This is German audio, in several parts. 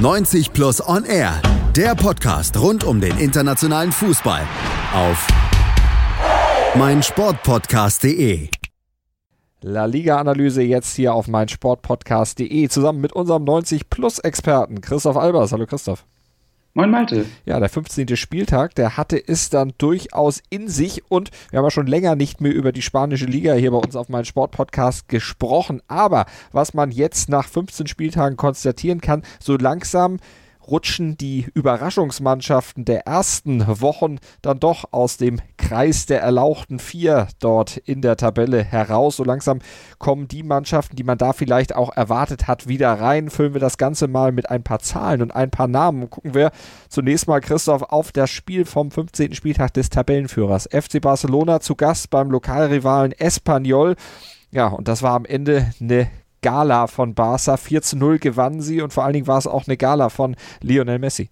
90 Plus On Air, der Podcast rund um den internationalen Fußball auf meinsportpodcast.de. La Liga-Analyse jetzt hier auf meinsportpodcast.de zusammen mit unserem 90 Plus Experten Christoph Albers. Hallo Christoph. Moin Malte. Ja, der 15. Spieltag, der hatte es dann durchaus in sich und wir haben ja schon länger nicht mehr über die spanische Liga hier bei uns auf meinem Sportpodcast gesprochen. Aber was man jetzt nach 15 Spieltagen konstatieren kann, so langsam rutschen die Überraschungsmannschaften der ersten Wochen dann doch aus dem Kreis der erlauchten Vier dort in der Tabelle heraus. So langsam kommen die Mannschaften, die man da vielleicht auch erwartet hat, wieder rein. Füllen wir das Ganze mal mit ein paar Zahlen und ein paar Namen. Gucken wir zunächst mal, Christoph, auf das Spiel vom 15. Spieltag des Tabellenführers. FC Barcelona zu Gast beim Lokalrivalen Espanyol. Ja, und das war am Ende eine Gala von Barca. 4 zu 0 gewannen sie und vor allen Dingen war es auch eine Gala von Lionel Messi.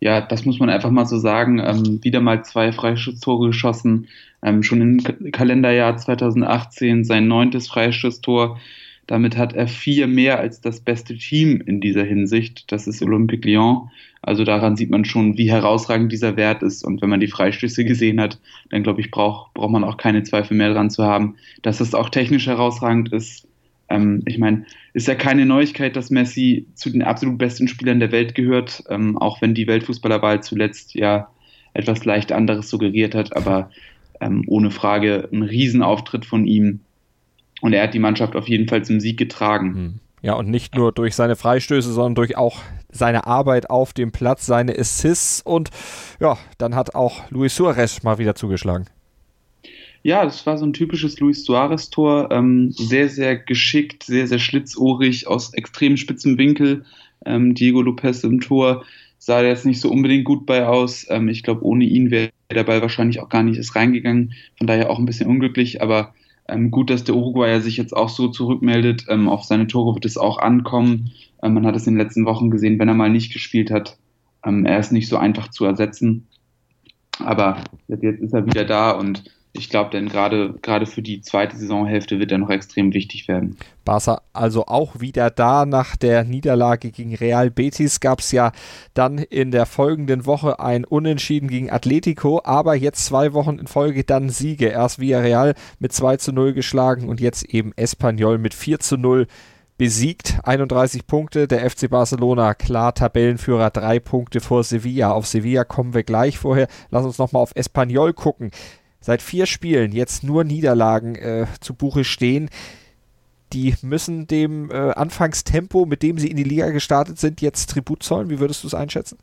Ja, das muss man einfach mal so sagen. Ähm, wieder mal zwei Freistoßtore geschossen. Ähm, schon im Kalenderjahr 2018 sein neuntes Freistoßtor. Damit hat er vier mehr als das beste Team in dieser Hinsicht. Das ist Olympique Lyon. Also daran sieht man schon, wie herausragend dieser Wert ist. Und wenn man die Freistöße gesehen hat, dann glaube ich, braucht, braucht man auch keine Zweifel mehr dran zu haben, dass es auch technisch herausragend ist. Ähm, ich meine, ist ja keine Neuigkeit, dass Messi zu den absolut besten Spielern der Welt gehört, ähm, auch wenn die Weltfußballerwahl zuletzt ja etwas leicht anderes suggeriert hat, aber ähm, ohne Frage ein Riesenauftritt von ihm. Und er hat die Mannschaft auf jeden Fall zum Sieg getragen. Hm. Ja, und nicht nur durch seine Freistöße, sondern durch auch seine Arbeit auf dem Platz, seine Assists und ja, dann hat auch Luis Suarez mal wieder zugeschlagen. Ja, das war so ein typisches Luis Suarez-Tor. Ähm, sehr, sehr geschickt, sehr, sehr schlitzohrig, aus extrem spitzem Winkel. Ähm, Diego Lopez im Tor sah jetzt nicht so unbedingt gut bei aus. Ähm, ich glaube, ohne ihn wäre der Ball wahrscheinlich auch gar nicht erst reingegangen. Von daher auch ein bisschen unglücklich, aber ähm, gut, dass der Uruguayer sich jetzt auch so zurückmeldet. Ähm, auf seine Tore wird es auch ankommen. Ähm, man hat es in den letzten Wochen gesehen, wenn er mal nicht gespielt hat. er ist nicht so einfach zu ersetzen. Aber jetzt ist er wieder da und ich glaube, denn gerade gerade für die zweite Saisonhälfte wird er noch extrem wichtig werden. Barca also auch wieder da. Nach der Niederlage gegen Real Betis gab es ja dann in der folgenden Woche ein Unentschieden gegen Atletico, aber jetzt zwei Wochen in Folge dann Siege. Erst Villarreal mit 2 zu 0 geschlagen und jetzt eben Espanyol mit 4 zu 0 besiegt. 31 Punkte. Der FC Barcelona klar Tabellenführer, drei Punkte vor Sevilla. Auf Sevilla kommen wir gleich vorher. Lass uns nochmal auf Espanyol gucken seit vier Spielen jetzt nur Niederlagen äh, zu Buche stehen. Die müssen dem äh, Anfangstempo, mit dem sie in die Liga gestartet sind, jetzt Tribut zollen. Wie würdest du es einschätzen?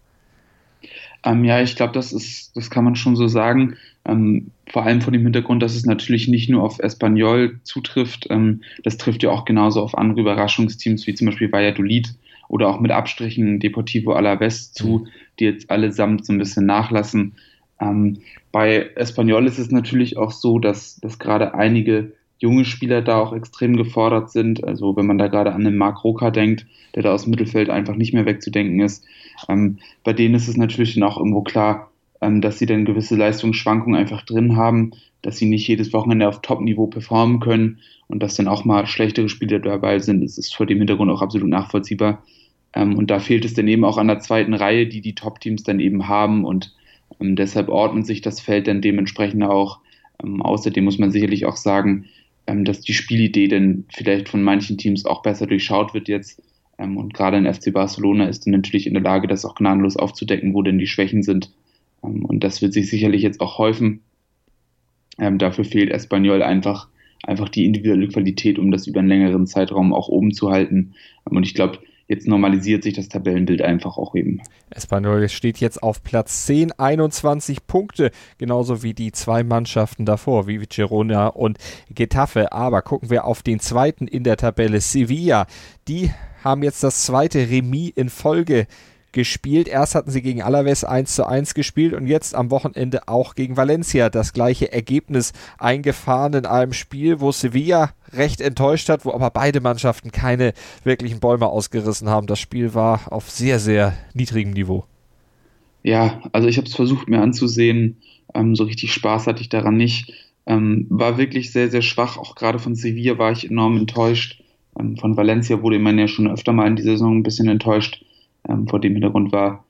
Ähm, ja, ich glaube, das ist, das kann man schon so sagen. Ähm, vor allem vor dem Hintergrund, dass es natürlich nicht nur auf Espanyol zutrifft. Ähm, das trifft ja auch genauso auf andere Überraschungsteams wie zum Beispiel Valladolid oder auch mit Abstrichen Deportivo Alaves zu, mhm. die jetzt allesamt so ein bisschen nachlassen. Ähm, bei Espanyol ist es natürlich auch so, dass, dass gerade einige junge Spieler da auch extrem gefordert sind. Also wenn man da gerade an den Marc Roca denkt, der da aus dem Mittelfeld einfach nicht mehr wegzudenken ist. Ähm, bei denen ist es natürlich dann auch irgendwo klar, ähm, dass sie dann gewisse Leistungsschwankungen einfach drin haben, dass sie nicht jedes Wochenende auf Top-Niveau performen können und dass dann auch mal schlechtere Spieler dabei sind. Das ist vor dem Hintergrund auch absolut nachvollziehbar. Ähm, und da fehlt es dann eben auch an der zweiten Reihe, die die Top-Teams dann eben haben und ähm, deshalb ordnet sich das Feld dann dementsprechend auch. Ähm, außerdem muss man sicherlich auch sagen, ähm, dass die Spielidee dann vielleicht von manchen Teams auch besser durchschaut wird jetzt. Ähm, und gerade in FC Barcelona ist dann natürlich in der Lage, das auch gnadenlos aufzudecken, wo denn die Schwächen sind. Ähm, und das wird sich sicherlich jetzt auch häufen. Dafür fehlt Espanyol einfach, einfach die individuelle Qualität, um das über einen längeren Zeitraum auch oben zu halten. und ich glaube, jetzt normalisiert sich das Tabellenbild einfach auch eben. Espanyol steht jetzt auf Platz 10, 21 Punkte, genauso wie die zwei Mannschaften davor, wie Girona und Getafe. Aber gucken wir auf den zweiten in der Tabelle, Sevilla. Die haben jetzt das zweite Remis in Folge gespielt. Erst hatten sie gegen Alaves 1 zu 1 gespielt und jetzt am Wochenende auch gegen Valencia das gleiche Ergebnis eingefahren in einem Spiel, wo Sevilla recht enttäuscht hat, wo aber beide Mannschaften keine wirklichen Bäume ausgerissen haben. Das Spiel war auf sehr, sehr niedrigem Niveau. Ja, also ich habe es versucht mir anzusehen. Ähm, so richtig Spaß hatte ich daran nicht. Ähm, war wirklich sehr, sehr schwach. Auch gerade von Sevilla war ich enorm enttäuscht. Ähm, von Valencia wurde man ja schon öfter mal in dieser Saison ein bisschen enttäuscht. Ähm, vor dem Hintergrund war,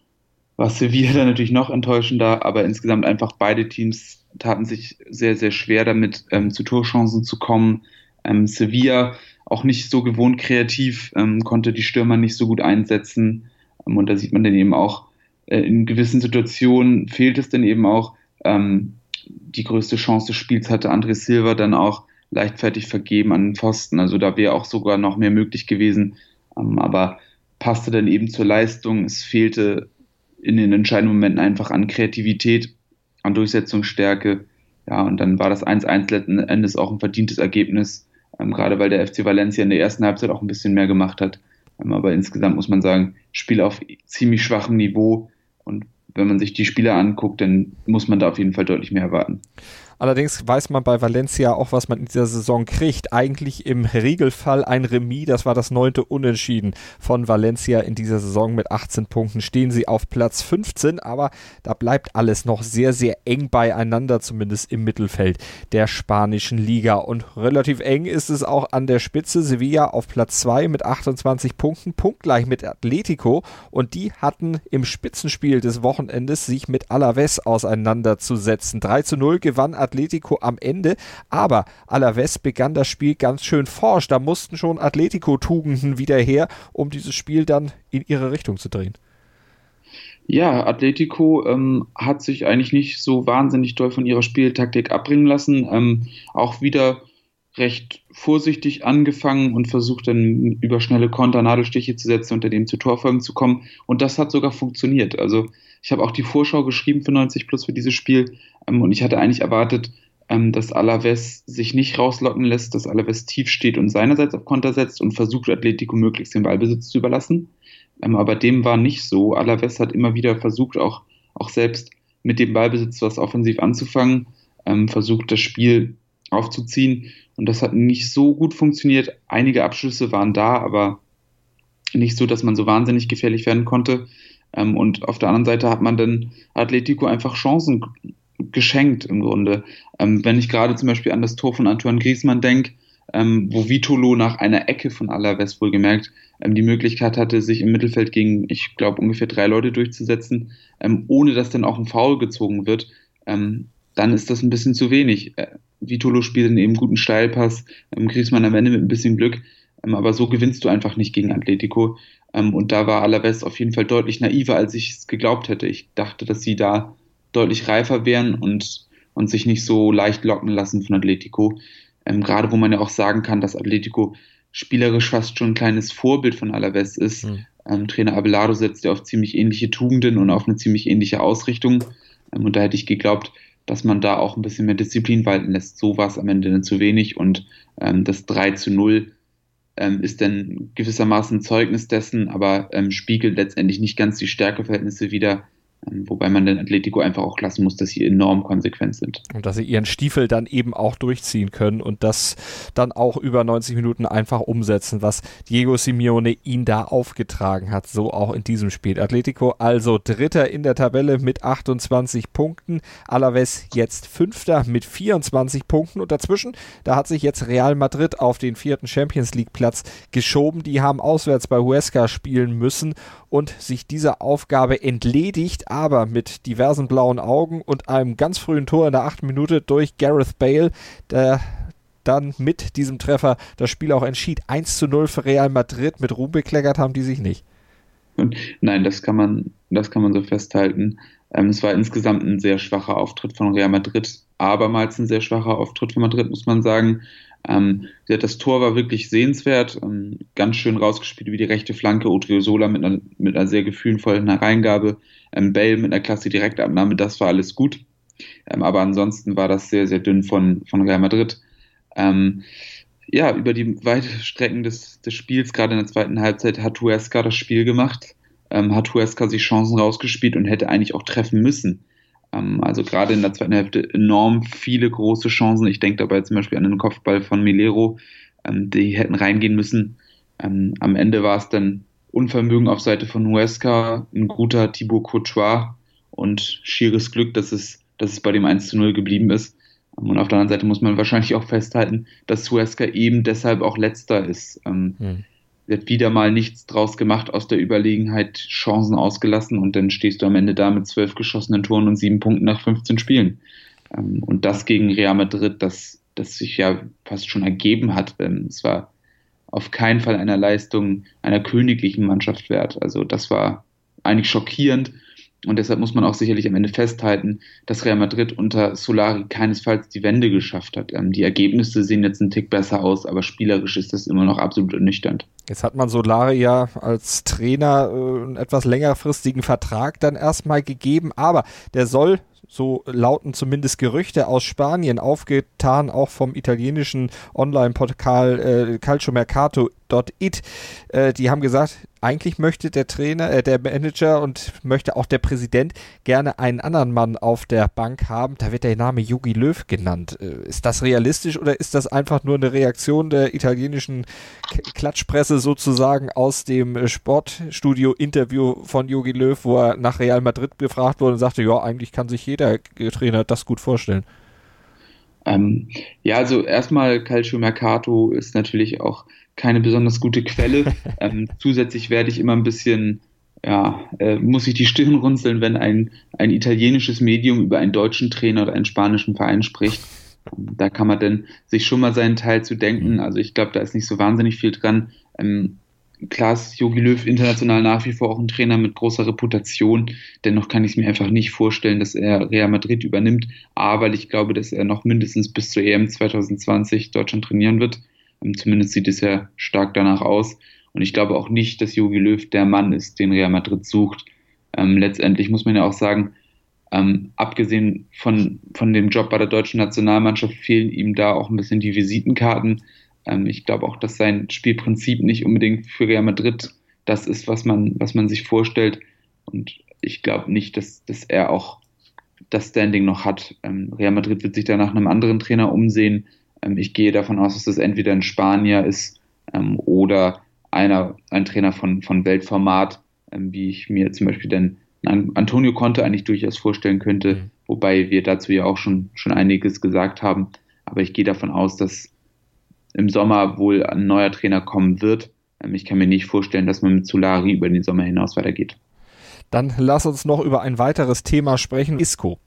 war Sevilla dann natürlich noch enttäuschender, aber insgesamt einfach beide Teams taten sich sehr, sehr schwer damit, ähm, zu Torchancen zu kommen. Ähm, Sevilla auch nicht so gewohnt kreativ, ähm, konnte die Stürmer nicht so gut einsetzen. Ähm, und da sieht man dann eben auch, äh, in gewissen Situationen fehlt es dann eben auch. Ähm, die größte Chance des Spiels hatte André Silva dann auch leichtfertig vergeben an den Pfosten. Also da wäre auch sogar noch mehr möglich gewesen. Ähm, aber passte dann eben zur Leistung. Es fehlte in den entscheidenden Momenten einfach an Kreativität, an Durchsetzungsstärke. Ja, und dann war das 1-1 letzten Endes auch ein verdientes Ergebnis, ähm, gerade weil der FC Valencia in der ersten Halbzeit auch ein bisschen mehr gemacht hat. Ähm, aber insgesamt muss man sagen, Spiel auf ziemlich schwachem Niveau. Und wenn man sich die Spieler anguckt, dann muss man da auf jeden Fall deutlich mehr erwarten. Allerdings weiß man bei Valencia auch, was man in dieser Saison kriegt. Eigentlich im Regelfall ein Remis. Das war das neunte Unentschieden von Valencia in dieser Saison. Mit 18 Punkten stehen sie auf Platz 15. Aber da bleibt alles noch sehr, sehr eng beieinander, zumindest im Mittelfeld der spanischen Liga. Und relativ eng ist es auch an der Spitze. Sevilla auf Platz 2 mit 28 Punkten, punktgleich mit Atletico. Und die hatten im Spitzenspiel des Wochenendes sich mit Alaves auseinanderzusetzen. 3 zu 0 gewann Atletico Atletico am Ende. Aber Alaves begann das Spiel ganz schön forsch. Da mussten schon Atletico-Tugenden wieder her, um dieses Spiel dann in ihre Richtung zu drehen. Ja, Atletico ähm, hat sich eigentlich nicht so wahnsinnig doll von ihrer Spieltaktik abbringen lassen. Ähm, auch wieder recht vorsichtig angefangen und versucht dann über schnelle Konter Nadelstiche zu setzen, unter dem zu Torfolgen zu kommen. Und das hat sogar funktioniert. Also ich habe auch die Vorschau geschrieben für 90 Plus für dieses Spiel ähm, und ich hatte eigentlich erwartet, ähm, dass Alaves sich nicht rauslocken lässt, dass Alaves tief steht und seinerseits auf Konter setzt und versucht, Atletico möglichst den Ballbesitz zu überlassen. Ähm, aber dem war nicht so. Alaves hat immer wieder versucht, auch, auch selbst mit dem Ballbesitz was offensiv anzufangen, versucht, das Spiel aufzuziehen. Und das hat nicht so gut funktioniert. Einige Abschlüsse waren da, aber nicht so, dass man so wahnsinnig gefährlich werden konnte. Ähm, und auf der anderen Seite hat man dann Atletico einfach Chancen geschenkt im Grunde. Ähm, wenn ich gerade zum Beispiel an das Tor von Antoine Griezmann denke, ähm, wo Vitolo nach einer Ecke von Alaves wohlgemerkt die Möglichkeit hatte, sich im Mittelfeld gegen, ich glaube, ungefähr drei Leute durchzusetzen, ohne dass dann auch ein Foul gezogen wird, dann ist das ein bisschen zu wenig. Vitolo spielt einen eben guten Steilpass, ähm, Griezmann am Ende mit ein bisschen Glück, ähm, aber so gewinnst du einfach nicht gegen Atletico. Ähm, und da war Alaves auf jeden Fall deutlich naiver, als ich es geglaubt hätte. Ich dachte, dass sie da deutlich reifer wären und, und sich nicht so leicht locken lassen von Atletico. Ähm, gerade wo man ja auch sagen kann, dass Atletico spielerisch fast schon ein kleines Vorbild von Alaves ist. Mhm. Ähm, Trainer Abelardo setzt ja auf ziemlich ähnliche Tugenden und auf eine ziemlich ähnliche Ausrichtung. Ähm, und da hätte ich geglaubt, dass man da auch ein bisschen mehr Disziplin walten lässt. So war es am Ende zu wenig und ähm, das 3 zu 0 ähm, ist dann gewissermaßen Zeugnis dessen, aber ähm, spiegelt letztendlich nicht ganz die Stärkeverhältnisse wider, wobei man den Atletico einfach auch lassen muss, dass sie enorm konsequent sind. Und dass sie ihren Stiefel dann eben auch durchziehen können und das dann auch über 90 Minuten einfach umsetzen, was Diego Simeone ihn da aufgetragen hat. So auch in diesem Spiel. Atletico also Dritter in der Tabelle mit 28 Punkten. Alaves jetzt Fünfter mit 24 Punkten. Und dazwischen, da hat sich jetzt Real Madrid auf den vierten Champions League Platz geschoben. Die haben auswärts bei Huesca spielen müssen und sich dieser Aufgabe entledigt, aber mit diversen blauen Augen und einem ganz frühen Tor in der achten Minute durch Gareth Bale, der dann mit diesem Treffer das Spiel auch entschied. 1 zu 0 für Real Madrid. Mit Ruhm bekleckert haben die sich nicht. Nein, das kann man, das kann man so festhalten. Ähm, es war insgesamt ein sehr schwacher Auftritt von Real Madrid. Abermals ein sehr schwacher Auftritt von Madrid, muss man sagen. Ähm, das Tor war wirklich sehenswert, ähm, ganz schön rausgespielt wie die rechte Flanke, Odriozola mit einer, mit einer sehr gefühlvollen Hereingabe, ähm, Bale mit einer klasse Direktabnahme, das war alles gut. Ähm, aber ansonsten war das sehr, sehr dünn von, von Real Madrid. Ähm, ja, über die weite Strecken des, des Spiels, gerade in der zweiten Halbzeit, hat Huesca das Spiel gemacht, ähm, hat Huesca sich Chancen rausgespielt und hätte eigentlich auch treffen müssen. Ähm, also gerade in der zweiten Hälfte enorm viele große Chancen. Ich denke dabei zum Beispiel an den Kopfball von Milero. Ähm, die hätten reingehen müssen. Ähm, am Ende war es dann Unvermögen auf Seite von Huesca, ein guter Thibaut Courtois und schieres Glück, dass es, dass es bei dem 1 zu 0 geblieben ist. Und auf der anderen Seite muss man wahrscheinlich auch festhalten, dass Huesca eben deshalb auch letzter ist. Ähm, hm. sie hat wieder mal nichts draus gemacht, aus der Überlegenheit Chancen ausgelassen und dann stehst du am Ende da mit zwölf geschossenen Toren und sieben Punkten nach 15 Spielen. Ähm, und das gegen Real Madrid, das, das sich ja fast schon ergeben hat. Es war auf keinen Fall einer Leistung einer königlichen Mannschaft wert. Also das war eigentlich schockierend. Und deshalb muss man auch sicherlich am Ende festhalten, dass Real Madrid unter Solari keinesfalls die Wende geschafft hat. Ähm, die Ergebnisse sehen jetzt einen Tick besser aus, aber spielerisch ist das immer noch absolut ernüchternd. Jetzt hat man Solari ja als Trainer äh, einen etwas längerfristigen Vertrag dann erstmal gegeben, aber der soll, so lauten zumindest Gerüchte aus Spanien, aufgetan auch vom italienischen Online-Portal äh, Calcio Mercato It. Äh, die haben gesagt, eigentlich möchte der Trainer, äh, der Manager und möchte auch der Präsident gerne einen anderen Mann auf der Bank haben. Da wird der Name Jogi Löw genannt. Äh, ist das realistisch oder ist das einfach nur eine Reaktion der italienischen K Klatschpresse sozusagen aus dem Sportstudio-Interview von Jogi Löw, wo er nach Real Madrid gefragt wurde und sagte, ja, eigentlich kann sich jeder Trainer das gut vorstellen? Ähm, ja, also erstmal Calcio Mercato ist natürlich auch keine besonders gute Quelle. ähm, zusätzlich werde ich immer ein bisschen, ja, äh, muss ich die Stirn runzeln, wenn ein, ein italienisches Medium über einen deutschen Trainer oder einen spanischen Verein spricht. Da kann man dann sich schon mal seinen Teil zu denken. Mhm. Also ich glaube, da ist nicht so wahnsinnig viel dran. Ähm, klar ist Jogi Löw international nach wie vor auch ein Trainer mit großer Reputation. Dennoch kann ich es mir einfach nicht vorstellen, dass er Real Madrid übernimmt. A, weil ich glaube, dass er noch mindestens bis zur EM 2020 Deutschland trainieren wird. Ähm, zumindest sieht es ja stark danach aus. Und ich glaube auch nicht, dass Jogi Löw der Mann ist, den Real Madrid sucht. Ähm, letztendlich muss man ja auch sagen, ähm, abgesehen von, von dem Job bei der deutschen Nationalmannschaft fehlen ihm da auch ein bisschen die Visitenkarten. Ähm, ich glaube auch, dass sein Spielprinzip nicht unbedingt für Real Madrid das ist, was man, was man sich vorstellt. Und ich glaube nicht, dass, dass er auch das Standing noch hat. Ähm, Real Madrid wird sich da nach einem anderen Trainer umsehen. Ähm, ich gehe davon aus, dass das entweder ein Spanier ist ähm, oder einer, ein Trainer von, von Weltformat, ähm, wie ich mir zum Beispiel dann Antonio Conte eigentlich durchaus vorstellen könnte, mhm. wobei wir dazu ja auch schon, schon einiges gesagt haben. Aber ich gehe davon aus, dass im Sommer wohl ein neuer Trainer kommen wird. Ich kann mir nicht vorstellen, dass man mit Solari über den Sommer hinaus weitergeht. Dann lass uns noch über ein weiteres Thema sprechen, Isco.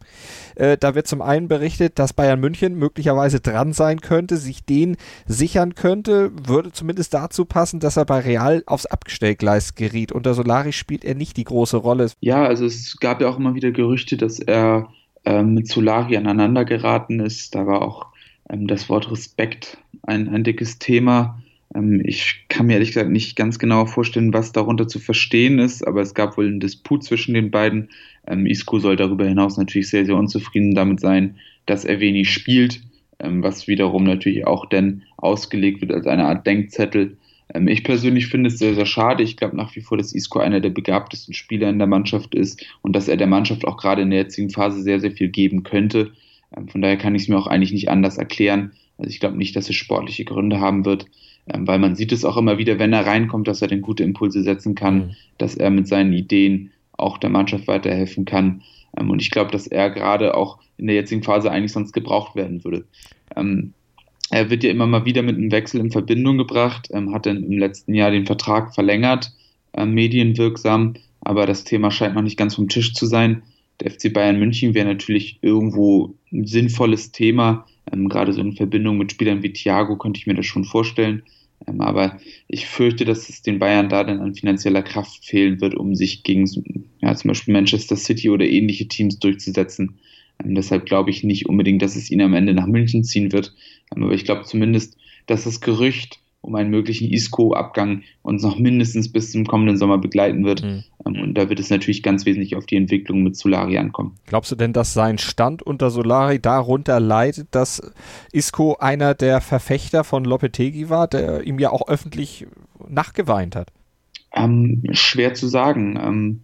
Äh, da wird zum einen berichtet, dass Bayern München möglicherweise dran sein könnte, sich den sichern könnte, würde zumindest dazu passen, dass er bei Real aufs Abgestellgleis geriet. Unter Solari spielt er nicht die große Rolle. Ja, also es gab ja auch immer wieder Gerüchte, dass er äh, mit Solari aneinander geraten ist. Da war auch ähm, das Wort Respekt ein, ein dickes Thema. Ähm, ich kann mir ehrlich gesagt nicht ganz genau vorstellen, was darunter zu verstehen ist, aber es gab wohl einen Disput zwischen den beiden. Ähm, Isco soll darüber hinaus natürlich sehr, sehr unzufrieden damit sein, dass er wenig spielt, ähm, was wiederum natürlich auch dann ausgelegt wird als eine Art Denkzettel. Ich persönlich finde es sehr, sehr schade. Ich glaube nach wie vor, dass Isco einer der begabtesten Spieler in der Mannschaft ist und dass er der Mannschaft auch gerade in der jetzigen Phase sehr, sehr viel geben könnte. Von daher kann ich es mir auch eigentlich nicht anders erklären. Also ich glaube nicht, dass es sportliche Gründe haben wird, weil man sieht es auch immer wieder, wenn er reinkommt, dass er dann gute Impulse setzen kann, mhm. dass er mit seinen Ideen auch der Mannschaft weiterhelfen kann. Ähm, und ich glaube, dass er gerade auch in der jetzigen Phase eigentlich sonst gebraucht werden würde. Ähm, er wird ja immer mal wieder mit einem Wechsel in Verbindung gebracht, hat dann im letzten Jahr den Vertrag verlängert, medienwirksam, aber das Thema scheint noch nicht ganz vom Tisch zu sein. Der FC Bayern München wäre natürlich irgendwo ein sinnvolles Thema, ähm, gerade so in Verbindung mit Spielern wie Thiago könnte ich mir das schon vorstellen. Ähm, aber ich fürchte, dass es den Bayern da dann an finanzieller Kraft fehlen wird, um sich gegen ja, zum Beispiel Manchester City oder ähnliche Teams durchzusetzen. Ähm, deshalb glaube ich nicht unbedingt, dass es ihn am Ende nach München ziehen wird. Ähm, aber ich glaube zumindest, dass das Gerücht um einen möglichen ISCO-Abgang uns noch mindestens bis zum kommenden Sommer begleiten wird. Mhm. Und da wird es natürlich ganz wesentlich auf die Entwicklung mit Solari ankommen. Glaubst du denn, dass sein Stand unter Solari darunter leidet, dass Isco einer der Verfechter von Lopetegi war, der ihm ja auch öffentlich nachgeweint hat? Ähm, schwer zu sagen. Ähm,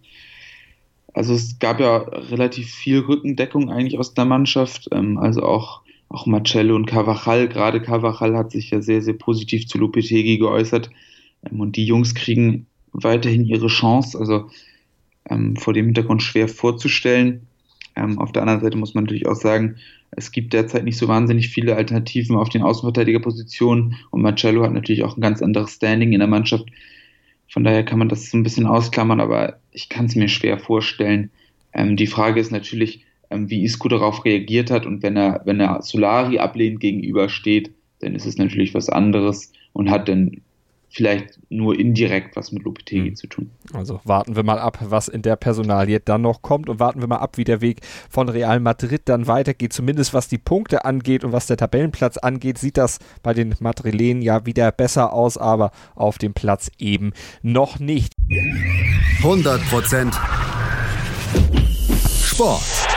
also es gab ja relativ viel Rückendeckung eigentlich aus der Mannschaft. Ähm, also auch auch Marcello und Carvajal, gerade Carvajal hat sich ja sehr, sehr positiv zu Lopetegi geäußert. Ähm, und die Jungs kriegen weiterhin ihre Chance, also ähm, vor dem Hintergrund schwer vorzustellen. Ähm, auf der anderen Seite muss man natürlich auch sagen, es gibt derzeit nicht so wahnsinnig viele Alternativen auf den Außenverteidigerpositionen und Marcello hat natürlich auch ein ganz anderes Standing in der Mannschaft. Von daher kann man das so ein bisschen ausklammern, aber ich kann es mir schwer vorstellen. Ähm, die Frage ist natürlich, wie Isco darauf reagiert hat und wenn er, wenn er Solari ablehnend gegenübersteht, dann ist es natürlich was anderes und hat dann vielleicht nur indirekt was mit Lopetegi mhm. zu tun. Also warten wir mal ab, was in der Personalie dann noch kommt und warten wir mal ab, wie der Weg von Real Madrid dann weitergeht. Zumindest was die Punkte angeht und was der Tabellenplatz angeht, sieht das bei den Madrilenen ja wieder besser aus, aber auf dem Platz eben noch nicht. 100% Sport.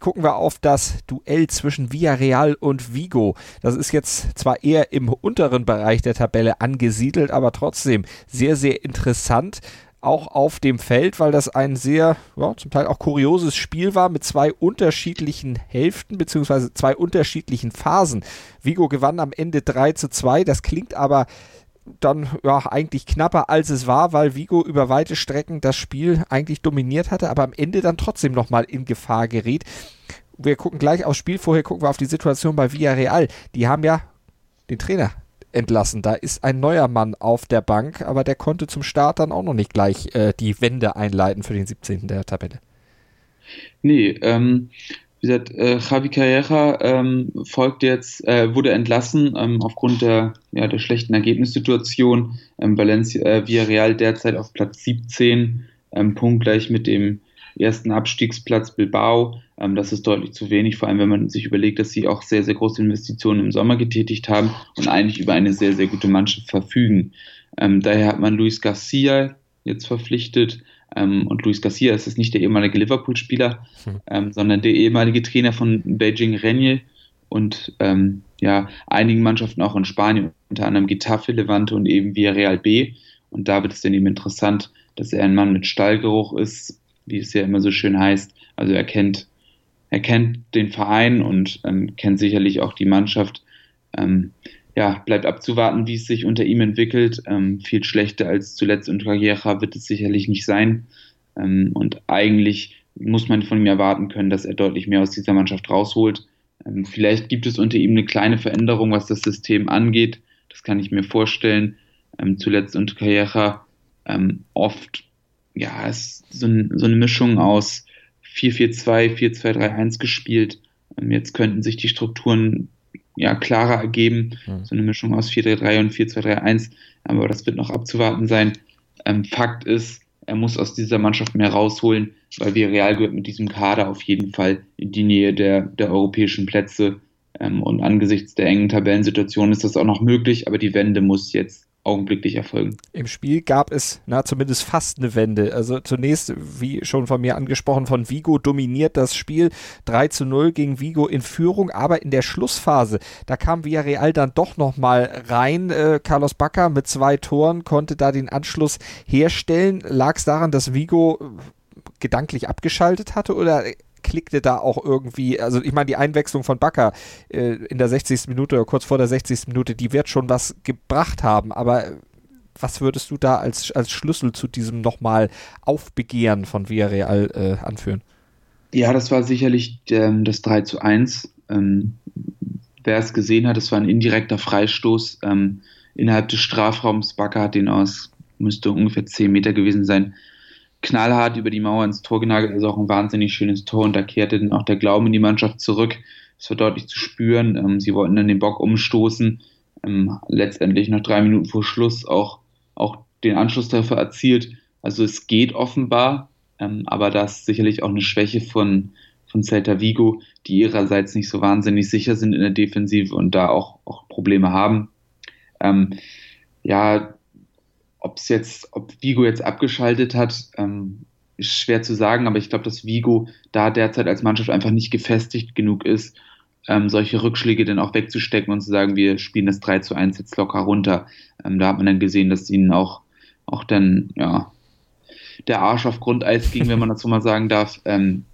gucken wir auf das Duell zwischen Villarreal und Vigo. Das ist jetzt zwar eher im unteren Bereich der Tabelle angesiedelt, aber trotzdem sehr, sehr interessant auch auf dem Feld, weil das ein sehr, ja, zum Teil auch kurioses Spiel war mit zwei unterschiedlichen Hälften beziehungsweise zwei unterschiedlichen Phasen. Vigo gewann am Ende 3 zu 2, das klingt aber dann ja eigentlich knapper als es war, weil Vigo über weite Strecken das Spiel eigentlich dominiert hatte, aber am Ende dann trotzdem nochmal in Gefahr geriet. Wir gucken gleich aufs Spiel, vorher gucken wir auf die Situation bei Villarreal. Die haben ja den Trainer entlassen. Da ist ein neuer Mann auf der Bank, aber der konnte zum Start dann auch noch nicht gleich äh, die Wende einleiten für den 17. der Tabelle. Nee, ähm, wie gesagt, äh, Javi Calleja ähm, folgt jetzt, äh, wurde entlassen ähm, aufgrund der, ja, der schlechten Ergebnissituation. Ähm, Valencia, äh, Villarreal derzeit auf Platz 17, ähm, punktgleich mit dem ersten Abstiegsplatz Bilbao. Ähm, das ist deutlich zu wenig, vor allem wenn man sich überlegt, dass sie auch sehr, sehr große Investitionen im Sommer getätigt haben und eigentlich über eine sehr, sehr gute Mannschaft verfügen. Ähm, daher hat man Luis Garcia jetzt verpflichtet. Ähm, und Luis Garcia ist nicht der ehemalige Liverpool-Spieler, hm. ähm, sondern der ehemalige Trainer von Beijing Rennes und ähm, ja, einigen Mannschaften auch in Spanien, unter anderem Getafe, Levante und eben Villarreal B. Und da wird es dann eben interessant, dass er ein Mann mit Stallgeruch ist, wie es ja immer so schön heißt. Also er kennt, er kennt den Verein und ähm, kennt sicherlich auch die Mannschaft. Ähm, ja, bleibt abzuwarten, wie es sich unter ihm entwickelt. Ähm, viel schlechter als zuletzt unter Carriera wird es sicherlich nicht sein. Ähm, und eigentlich muss man von ihm erwarten können, dass er deutlich mehr aus dieser Mannschaft rausholt. Ähm, vielleicht gibt es unter ihm eine kleine Veränderung, was das System angeht. Das kann ich mir vorstellen. Ähm, zuletzt unter Carriera oft ja, ist so, ein, so eine Mischung aus 4-4-2, 4-2-3-1 gespielt. Ähm, jetzt könnten sich die Strukturen ja klarer ergeben. Mhm. So eine Mischung aus 4-3-3 und 4-2-3-1. Aber das wird noch abzuwarten sein. Ähm, Fakt ist, er muss aus dieser Mannschaft mehr rausholen, weil Real gehört mit diesem Kader auf jeden Fall in die Nähe der, der europäischen Plätze. Ähm, und angesichts der engen Tabellensituation ist das auch noch möglich, aber die Wende muss jetzt augenblicklich erfolgen. Im Spiel gab es na zumindest fast eine Wende. Also zunächst, wie schon von mir angesprochen, von Vigo dominiert das Spiel. 3 zu 0 gegen Vigo in Führung, aber in der Schlussphase, da kam Villarreal dann doch nochmal rein. Äh, Carlos Bacca mit zwei Toren konnte da den Anschluss herstellen. Lag es daran, dass Vigo äh, gedanklich abgeschaltet hatte oder klickte da auch irgendwie, also ich meine, die Einwechslung von Bakker äh, in der 60. Minute oder kurz vor der 60. Minute, die wird schon was gebracht haben, aber was würdest du da als, als Schlüssel zu diesem nochmal Aufbegehren von Villarreal äh, anführen? Ja, das war sicherlich ähm, das 3 zu 1. Ähm, wer es gesehen hat, es war ein indirekter Freistoß ähm, innerhalb des Strafraums. Bakker hat den aus, müsste ungefähr 10 Meter gewesen sein, knallhart über die Mauer ins Tor genagelt. Also auch ein wahnsinnig schönes Tor und da kehrte dann auch der Glauben in die Mannschaft zurück. Es war deutlich zu spüren. Ähm, sie wollten dann den Bock umstoßen. Ähm, letztendlich noch drei Minuten vor Schluss auch, auch den Anschlusstreffer erzielt. Also es geht offenbar, ähm, aber das ist sicherlich auch eine Schwäche von, von Celta Vigo, die ihrerseits nicht so wahnsinnig sicher sind in der Defensive und da auch, auch Probleme haben. Ähm, ja, ob es jetzt, ob Vigo jetzt abgeschaltet hat, ähm, ist schwer zu sagen, aber ich glaube, dass Vigo da derzeit als Mannschaft einfach nicht gefestigt genug ist, ähm, solche Rückschläge dann auch wegzustecken und zu sagen, wir spielen das 3 zu 1 jetzt locker runter. Ähm, da hat man dann gesehen, dass ihnen auch, auch dann, ja, der Arsch auf Grundeis ging, wenn man das so mal sagen darf. Ähm,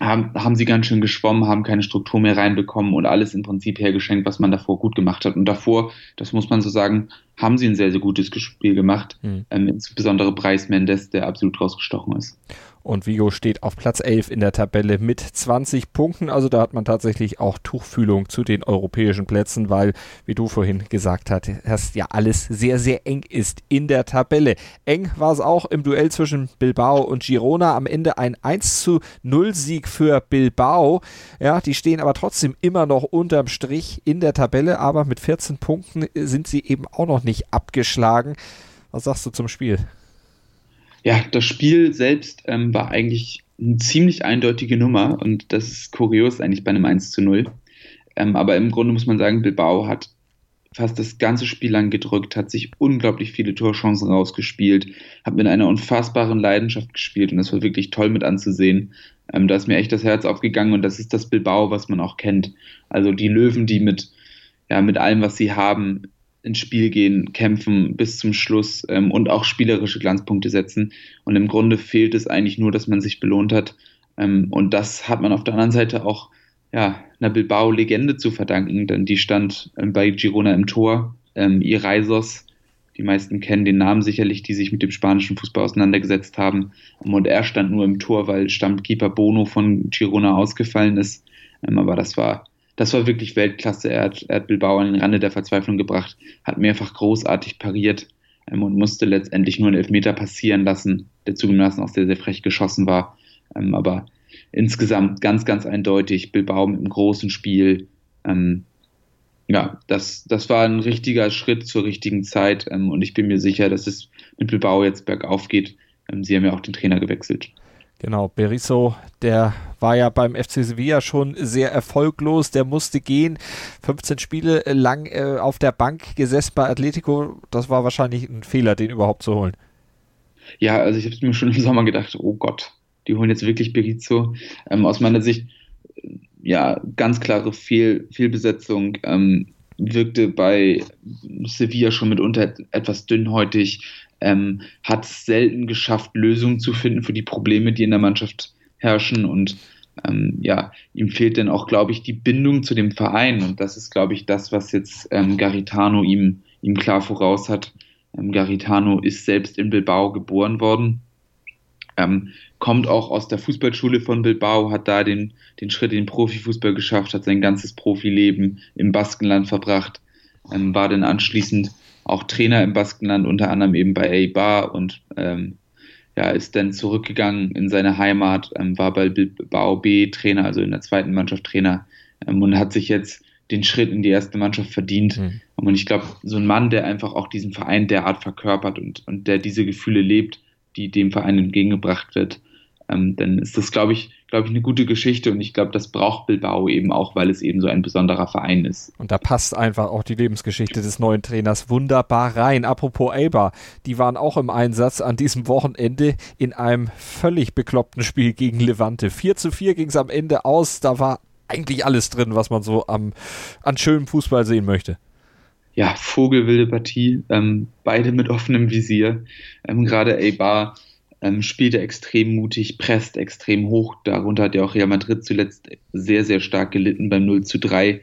haben, haben sie ganz schön geschwommen, haben keine Struktur mehr reinbekommen und alles im Prinzip hergeschenkt, was man davor gut gemacht hat. Und davor, das muss man so sagen, haben sie ein sehr, sehr gutes Spiel gemacht. Mhm. Ähm, insbesondere Bryce Mendes, der absolut rausgestochen ist. Und Vigo steht auf Platz 11 in der Tabelle mit 20 Punkten. Also da hat man tatsächlich auch Tuchfühlung zu den europäischen Plätzen, weil, wie du vorhin gesagt hast, ja alles sehr, sehr eng ist in der Tabelle. Eng war es auch im Duell zwischen Bilbao und Girona. Am Ende ein 1 zu 0 Sieg für Bilbao. Ja, die stehen aber trotzdem immer noch unterm Strich in der Tabelle, aber mit 14 Punkten sind sie eben auch noch nicht abgeschlagen. Was sagst du zum Spiel? Ja, das Spiel selbst ähm, war eigentlich eine ziemlich eindeutige Nummer und das ist kurios eigentlich bei einem 1 zu 0. Ähm, aber im Grunde muss man sagen, Bilbao hat fast das ganze Spiel lang gedrückt, hat sich unglaublich viele Torchancen rausgespielt, hat mit einer unfassbaren Leidenschaft gespielt und das war wirklich toll mit anzusehen. Ähm, da ist mir echt das Herz aufgegangen und das ist das Bilbao, was man auch kennt. Also die Löwen, die mit, ja, mit allem, was sie haben, ins Spiel gehen, kämpfen bis zum Schluss ähm, und auch spielerische Glanzpunkte setzen. Und im Grunde fehlt es eigentlich nur, dass man sich belohnt hat. Ähm, und das hat man auf der anderen Seite auch ja, einer Bilbao-Legende zu verdanken, denn die stand ähm, bei Girona im Tor. Ähm, Ireisos, die meisten kennen den Namen sicherlich, die sich mit dem spanischen Fußball auseinandergesetzt haben. Und er stand nur im Tor, weil Stammkeeper Bono von Girona ausgefallen ist. Ähm, aber das war das war wirklich Weltklasse. Er hat, er hat Bilbao an den Rande der Verzweiflung gebracht, hat mehrfach großartig pariert ähm, und musste letztendlich nur einen Elfmeter passieren lassen, der zugegebenermaßen auch sehr, sehr frech geschossen war. Ähm, aber insgesamt ganz, ganz eindeutig Bilbao mit einem großen Spiel. Ähm, ja, das, das war ein richtiger Schritt zur richtigen Zeit ähm, und ich bin mir sicher, dass es mit Bilbao jetzt bergauf geht. Ähm, sie haben ja auch den Trainer gewechselt. Genau, Berizzo, der war ja beim FC Sevilla schon sehr erfolglos, der musste gehen. 15 Spiele lang äh, auf der Bank gesessen bei Atletico, das war wahrscheinlich ein Fehler, den überhaupt zu holen. Ja, also ich habe mir schon im Sommer gedacht, oh Gott, die holen jetzt wirklich Berizzo. Ähm, aus meiner Sicht, ja, ganz klare Fehl, Fehlbesetzung. Ähm, wirkte bei Sevilla schon mitunter etwas dünnhäutig ähm, hat es selten geschafft, Lösungen zu finden für die Probleme, die in der Mannschaft herrschen. Und ähm, ja, ihm fehlt dann auch, glaube ich, die Bindung zu dem Verein. Und das ist, glaube ich, das, was jetzt ähm, Garitano ihm, ihm klar voraus hat. Ähm, Garitano ist selbst in Bilbao geboren worden, ähm, kommt auch aus der Fußballschule von Bilbao, hat da den, den Schritt in den Profifußball geschafft, hat sein ganzes Profileben im Baskenland verbracht, ähm, war dann anschließend auch Trainer im Baskenland, unter anderem eben bei Eibar und ähm, ja, ist dann zurückgegangen in seine Heimat, ähm, war bei Bilbao B Trainer, also in der zweiten Mannschaft Trainer ähm, und hat sich jetzt den Schritt in die erste Mannschaft verdient. Mhm. Und ich glaube, so ein Mann, der einfach auch diesen Verein derart verkörpert und, und der diese Gefühle lebt, die dem Verein entgegengebracht wird, ähm, dann ist das, glaube ich, glaube ich, eine gute Geschichte und ich glaube, das braucht Bilbao eben auch, weil es eben so ein besonderer Verein ist. Und da passt einfach auch die Lebensgeschichte des neuen Trainers wunderbar rein. Apropos Elba, die waren auch im Einsatz an diesem Wochenende in einem völlig bekloppten Spiel gegen Levante. 4 zu 4 ging es am Ende aus, da war eigentlich alles drin, was man so am, an schönem Fußball sehen möchte ja, vogelwilde Partie, ähm, beide mit offenem Visier. Ähm, Gerade Eibar ähm, spielt er extrem mutig, presst extrem hoch. Darunter hat ja auch Real Madrid zuletzt sehr, sehr stark gelitten beim 0 zu 3.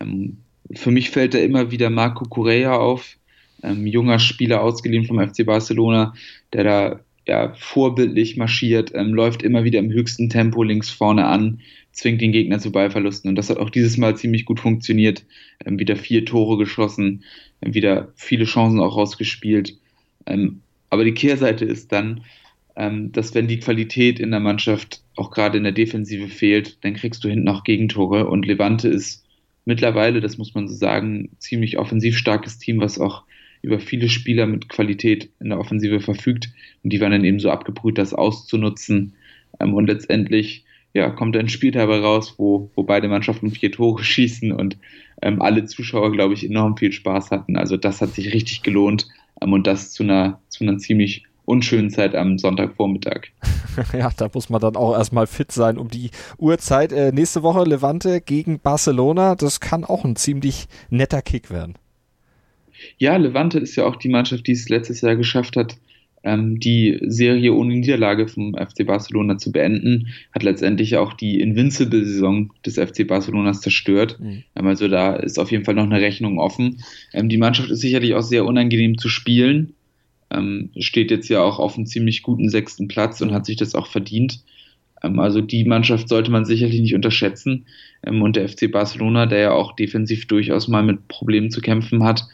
Ähm, für mich fällt da immer wieder Marco Correa auf, ähm, junger Spieler ausgeliehen vom FC Barcelona, der da ja, vorbildlich marschiert, ähm, läuft immer wieder im höchsten Tempo links vorne an, zwingt den Gegner zu Ballverlusten. Und das hat auch dieses Mal ziemlich gut funktioniert. Ähm, wieder vier Tore geschossen, ähm, wieder viele Chancen auch rausgespielt. Aber die Kehrseite ist dann, dass wenn die Qualität in der Mannschaft auch gerade in der Defensive fehlt, dann kriegst du hinten auch Gegentore. Und Levante ist mittlerweile, das muss man so sagen, ziemlich offensiv starkes Team, was auch über viele Spieler mit Qualität in der Offensive verfügt. Und die waren dann eben so abgebrüht, das auszunutzen. Ähm, und letztendlich ja, kommt ein Spiel dabei raus, wo, wo beide Mannschaften vier Tore schießen und ähm, alle Zuschauer, glaube ich, enorm viel Spaß hatten. Also das hat sich richtig gelohnt ähm, und das zu einer, zu einer ziemlich unschönen Zeit am Sonntagvormittag. ja, da muss man dann auch erstmal fit sein um die Uhrzeit. Äh, nächste Woche Levante gegen Barcelona. Das kann auch ein ziemlich netter Kick werden. Ja, Levante ist ja auch die Mannschaft, die es letztes Jahr geschafft hat, ähm, die Serie ohne Niederlage vom FC Barcelona zu beenden, hat letztendlich auch die Invincible-Saison des FC Barcelonas zerstört. Mhm. Ähm, also da ist auf jeden Fall noch eine Rechnung offen. Ähm, die Mannschaft ist sicherlich auch sehr unangenehm zu spielen. Ähm, steht jetzt ja auch auf einem ziemlich guten sechsten Platz und hat sich das auch verdient. Ähm, also die Mannschaft sollte man sicherlich nicht unterschätzen. Ähm, und der FC Barcelona, der ja auch defensiv durchaus mal mit Problemen zu kämpfen hat,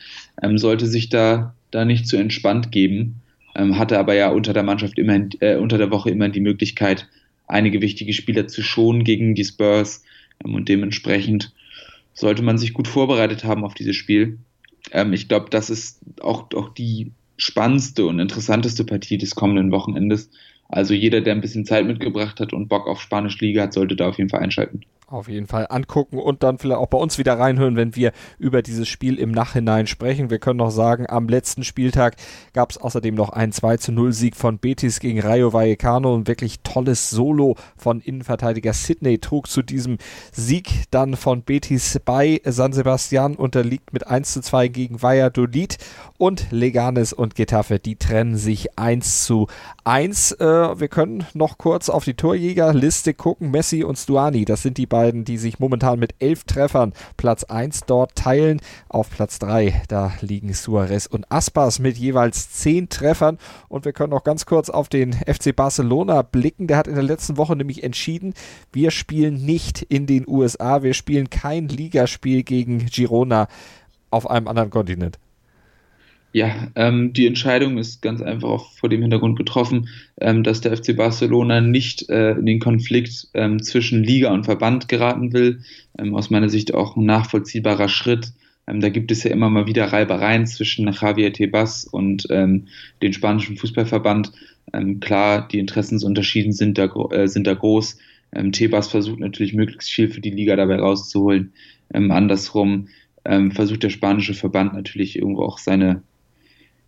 sollte sich da, da nicht zu entspannt geben ähm, hatte aber ja unter der Mannschaft immer äh, unter der Woche immer die Möglichkeit, einige wichtige Spieler zu schonen gegen die Spurs ähm, und dementsprechend sollte man sich gut vorbereitet haben auf dieses Spiel. Ähm, ich glaube, das ist auch, auch die spannendste und interessanteste Partie des kommenden Wochenendes. Also jeder, der ein bisschen Zeit mitgebracht hat und Bock auf Spanisch Liga hat, sollte da auf jeden Fall einschalten auf jeden Fall angucken und dann vielleicht auch bei uns wieder reinhören, wenn wir über dieses Spiel im Nachhinein sprechen. Wir können noch sagen, am letzten Spieltag gab es außerdem noch einen 2 zu 0 Sieg von Betis gegen Rayo Vallecano. Ein wirklich tolles Solo von Innenverteidiger Sydney trug zu diesem Sieg dann von Betis bei San Sebastian unterliegt mit 1 zu 2 gegen Valladolid und Leganes und Getafe, die trennen sich 1 zu 1. Äh, wir können noch kurz auf die Torjägerliste gucken. Messi und Stuani, das sind die beiden, die sich momentan mit elf Treffern Platz 1 dort teilen. Auf Platz 3, da liegen Suarez und Aspas mit jeweils zehn Treffern. Und wir können noch ganz kurz auf den FC Barcelona blicken. Der hat in der letzten Woche nämlich entschieden, wir spielen nicht in den USA, wir spielen kein Ligaspiel gegen Girona auf einem anderen Kontinent. Ja, ähm, die Entscheidung ist ganz einfach auch vor dem Hintergrund getroffen, ähm, dass der FC Barcelona nicht äh, in den Konflikt ähm, zwischen Liga und Verband geraten will. Ähm, aus meiner Sicht auch ein nachvollziehbarer Schritt. Ähm, da gibt es ja immer mal wieder Reibereien zwischen Javier Tebas und ähm, den spanischen Fußballverband. klar, die Interessensunterschieden sind da, äh, sind da groß. Tebas versucht natürlich möglichst viel für die Liga dabei rauszuholen. andersrum versucht der spanische Verband natürlich irgendwo auch seine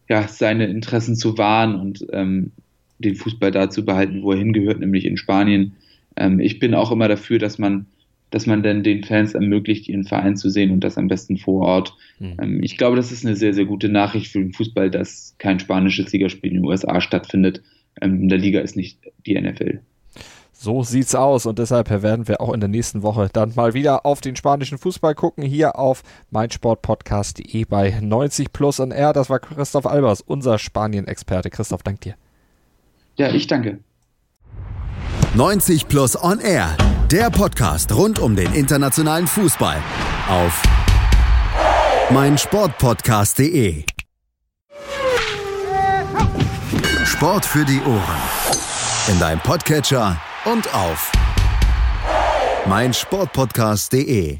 ja, seine Interessen zu wahren und ähm, den Fußball da zu behalten, wo er hingehört, nämlich in Spanien. Ähm, ich bin auch immer dafür, dass man, dass man dann den Fans ermöglicht, ihren Verein zu sehen und das am besten vor Ort. Mhm. Ähm, ich glaube, das ist eine sehr, sehr gute Nachricht für den Fußball, dass kein spanisches Ligaspiel in den USA stattfindet. Ähm, in der Liga ist nicht die NFL. So sieht's aus und deshalb werden wir auch in der nächsten Woche dann mal wieder auf den spanischen Fußball gucken, hier auf meinsportpodcast.de bei 90 Plus und R. Das war Christoph Albers, unser Spanien-Experte. Christoph, dank dir. Ja, ich danke. 90 Plus on Air, der Podcast rund um den internationalen Fußball auf meinsportpodcast.de. Sport für die Ohren. In deinem Podcatcher und auf meinsportpodcast.de.